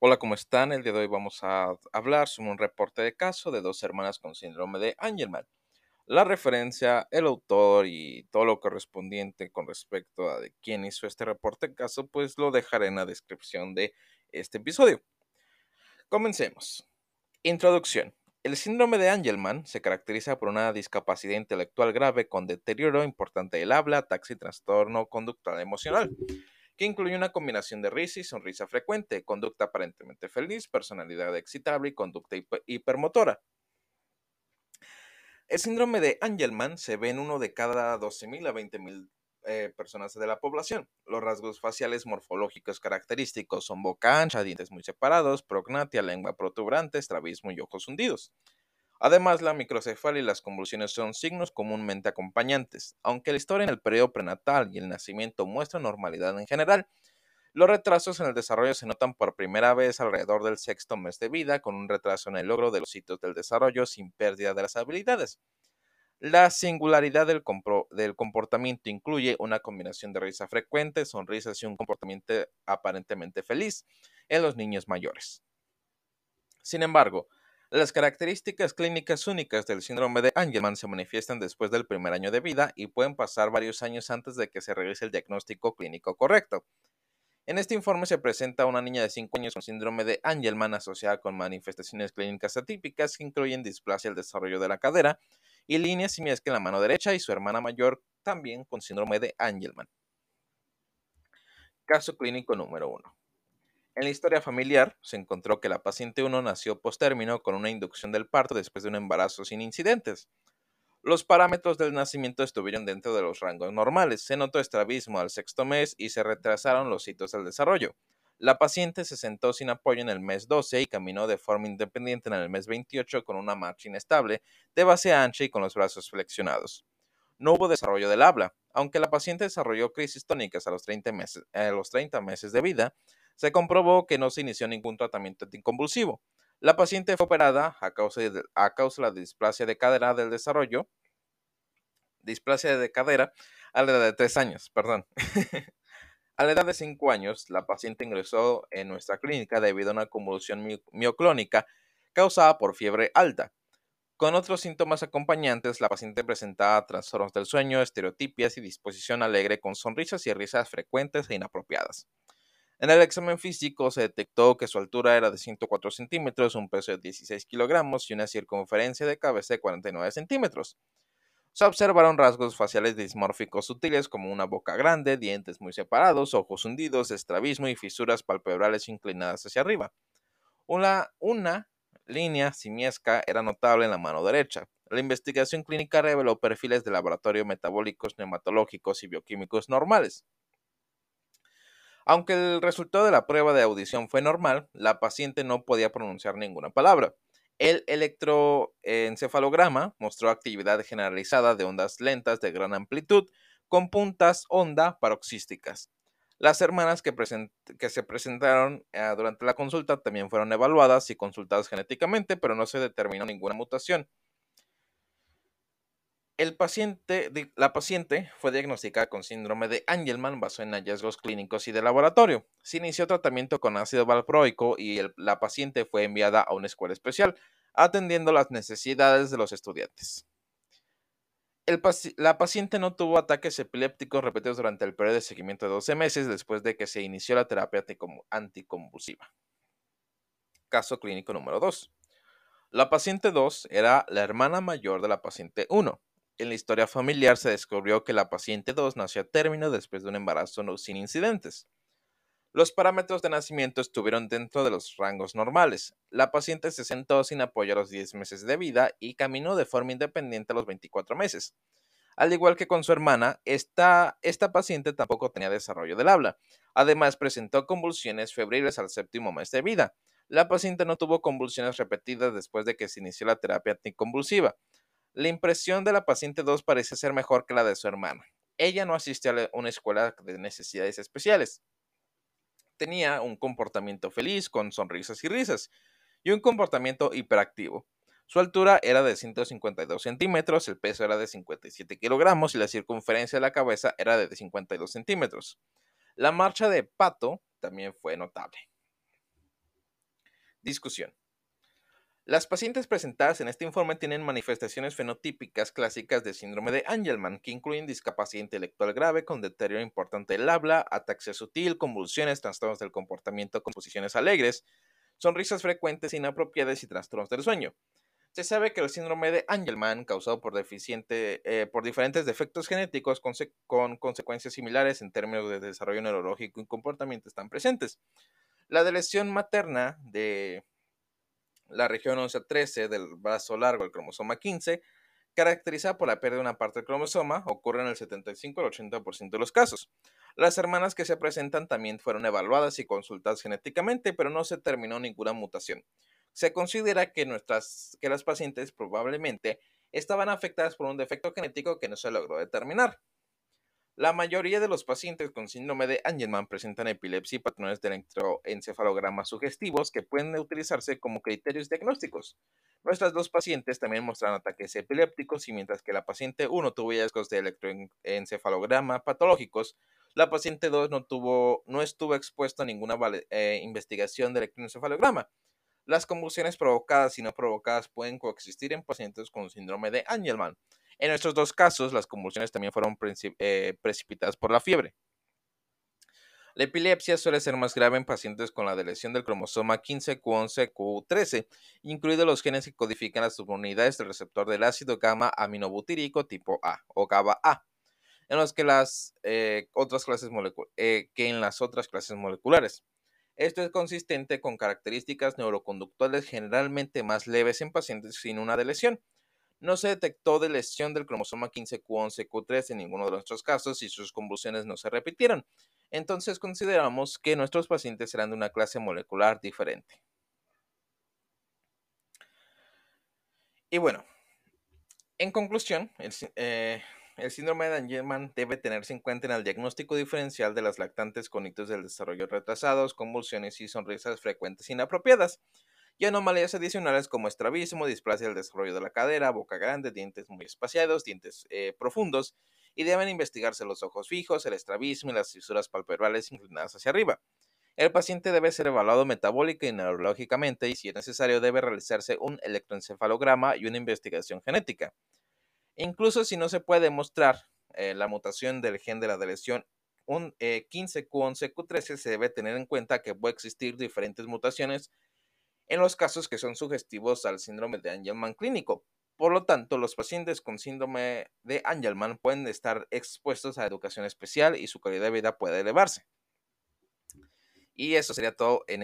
Hola, ¿cómo están? El día de hoy vamos a hablar sobre un reporte de caso de dos hermanas con síndrome de Angelman. La referencia, el autor y todo lo correspondiente con respecto a de quién hizo este reporte de caso, pues lo dejaré en la descripción de este episodio. Comencemos. Introducción. El síndrome de Angelman se caracteriza por una discapacidad intelectual grave con deterioro importante del habla, taxi, trastorno conductual emocional que incluye una combinación de risa y sonrisa frecuente, conducta aparentemente feliz, personalidad excitable y conducta hipermotora. El síndrome de Angelman se ve en uno de cada 12.000 a 20.000 eh, personas de la población. Los rasgos faciales morfológicos característicos son boca ancha, dientes muy separados, prognatia, lengua protuberante, estrabismo y ojos hundidos. Además, la microcefalia y las convulsiones son signos comúnmente acompañantes. Aunque la historia en el periodo prenatal y el nacimiento muestra normalidad en general, los retrasos en el desarrollo se notan por primera vez alrededor del sexto mes de vida, con un retraso en el logro de los sitios del desarrollo sin pérdida de las habilidades. La singularidad del, del, comportamiento incluye una combinación de risa frecuente, sonrisas y un comportamiento aparentemente feliz en los niños mayores. Sin embargo, las características clínicas únicas del síndrome de Angelman se manifiestan después del primer año de vida y pueden pasar varios años antes de que se realice el diagnóstico clínico correcto. En este informe se presenta una niña de 5 años con síndrome de Angelman asociada con manifestaciones clínicas atípicas que incluyen displasia del desarrollo de la cadera y líneas similares en la mano derecha y su hermana mayor también con síndrome de Angelman. Caso clínico número 1. En la historia familiar se encontró que la paciente 1 nació postérmino con una inducción del parto después de un embarazo sin incidentes. Los parámetros del nacimiento estuvieron dentro de los rangos normales. Se notó estrabismo al sexto mes y se retrasaron los hitos del desarrollo. La paciente se sentó sin apoyo en el mes 12 y caminó de forma independiente en el mes 28 con una marcha inestable, de base ancha y con los brazos flexionados. No hubo desarrollo del habla. Aunque la paciente desarrolló crisis tónicas a los 30 meses, a los 30 meses de vida, se comprobó que no se inició ningún tratamiento anticonvulsivo. La paciente fue operada a causa de, la displasia de cadera del desarrollo, displasia de cadera a la edad de 3 años, perdón. a la edad de 5 años, la paciente ingresó en nuestra clínica debido a una convulsión mioclónica causada por fiebre alta. Con otros síntomas acompañantes, la paciente presentaba trastornos del sueño, estereotipias y disposición alegre con sonrisas y risas frecuentes e inapropiadas. En el examen físico se detectó que su altura era de 104 centímetros, un peso de 16 kilogramos y una circunferencia de cabeza de 49 centímetros. Se observaron rasgos faciales dismórficos sutiles como una boca grande, dientes muy separados, ojos hundidos, estrabismo y fisuras palpebrales inclinadas hacia arriba. Una, una línea simiesca era notable en la mano derecha. La investigación clínica reveló perfiles de laboratorio metabólicos, neumatológicos y bioquímicos normales. Aunque el resultado de la prueba de audición fue normal, la paciente no podía pronunciar ninguna palabra. El electroencefalograma mostró actividad generalizada de ondas lentas de gran amplitud con puntas onda paroxísticas. Las hermanas que, se presentaron eh, durante la consulta también fueron evaluadas y consultadas genéticamente, pero no se determinó ninguna mutación. El paciente, la paciente fue diagnosticada con síndrome de Angelman basado en hallazgos clínicos y de laboratorio. Se inició tratamiento con ácido valproico y la paciente fue enviada a una escuela especial, atendiendo las necesidades de los estudiantes. la paciente no tuvo ataques epilépticos repetidos durante el periodo de seguimiento de 12 meses después de que se inició la terapia anticonvulsiva. Caso clínico número 2. La paciente 2 era la hermana mayor de la paciente 1 en la historia familiar se descubrió que la paciente 2 nació a término después de un embarazo sin incidentes. Los parámetros de nacimiento estuvieron dentro de los rangos normales. La paciente se sentó sin apoyo a los 10 meses de vida y caminó de forma independiente a los 24 meses. Al igual que con su hermana, esta, esta paciente tampoco tenía desarrollo del habla. Además, presentó convulsiones febriles al séptimo mes de vida. La paciente no tuvo convulsiones repetidas después de que se inició la terapia anticonvulsiva. La impresión de la paciente 2 parece ser mejor que la de su hermana. Ella no asistió a una escuela de necesidades especiales. Tenía un comportamiento feliz, con sonrisas y risas, y un comportamiento hiperactivo. Su altura era de 152 centímetros, el peso era de 57 kilogramos y la circunferencia de la cabeza era de 52 centímetros. La marcha de pato también fue notable. Discusión. Las pacientes presentadas en este informe tienen manifestaciones fenotípicas clásicas de síndrome de Angelman, que incluyen discapacidad intelectual grave con deterioro importante del habla, ataxia sutil, convulsiones, trastornos del comportamiento con posiciones alegres, sonrisas frecuentes inapropiadas y trastornos del sueño. Se sabe que el síndrome de Angelman, causado por, deficiente, eh, por diferentes defectos genéticos con, con consecuencias similares en términos de desarrollo neurológico y comportamiento, están presentes. La lesión materna de la región 11 13 del brazo largo del cromosoma 15, caracterizada por la pérdida de una parte del cromosoma, ocurre en el 75 al 80% de los casos. Las hermanas que se presentan también fueron evaluadas y consultadas genéticamente, pero no se terminó ninguna mutación. Se considera que, nuestras, que las pacientes probablemente estaban afectadas por un defecto genético que no se logró determinar. La mayoría de los pacientes con síndrome de Angelman presentan epilepsia y patrones de electroencefalograma sugestivos que pueden utilizarse como criterios diagnósticos. Nuestras dos pacientes también mostraron ataques epilépticos y mientras que la paciente 1 tuvo hallazgos de electroencefalograma patológicos, la paciente 2 no, tuvo, no estuvo expuesta a ninguna eh, investigación de electroencefalograma. Las convulsiones provocadas y no provocadas pueden coexistir en pacientes con síndrome de Angelman. En estos dos casos, las convulsiones también fueron eh, precipitadas por la fiebre. La epilepsia suele ser más grave en pacientes con la deleción del cromosoma 15, Q11, Q13, incluidos los genes que codifican las subunidades del receptor del ácido gamma aminobutírico tipo A o GABA-A, en los que las eh, otras clases eh, que en las otras clases moleculares. Esto es consistente con características neuroconductuales generalmente más leves en pacientes sin una deleción, no se detectó de lesión del cromosoma 15Q11Q3 en ninguno de nuestros casos y sus convulsiones no se repitieron. Entonces consideramos que nuestros pacientes serán de una clase molecular diferente. Y bueno, en conclusión, el, eh, síndrome de Angelman debe tenerse en cuenta en el diagnóstico diferencial de las lactantes con hitos del desarrollo retrasados, convulsiones y sonrisas frecuentes inapropiadas y anomalías adicionales como estrabismo, displasia del desarrollo de la cadera, boca grande, dientes muy espaciados, dientes eh, profundos, y deben investigarse los ojos fijos, el estrabismo y las fisuras palpebrales inclinadas hacia arriba. El paciente debe ser evaluado metabólica y neurológicamente y si es necesario debe realizarse un electroencefalograma y una investigación genética. Incluso si no se puede demostrar eh, la mutación del gen de la lesión un 15Q11Q13 se debe tener en cuenta que puede existir diferentes mutaciones en los casos que son sugestivos al síndrome de Angelman clínico. Por lo tanto, los pacientes con síndrome de Angelman pueden estar expuestos a educación especial y su calidad de vida puede elevarse. Y eso sería todo en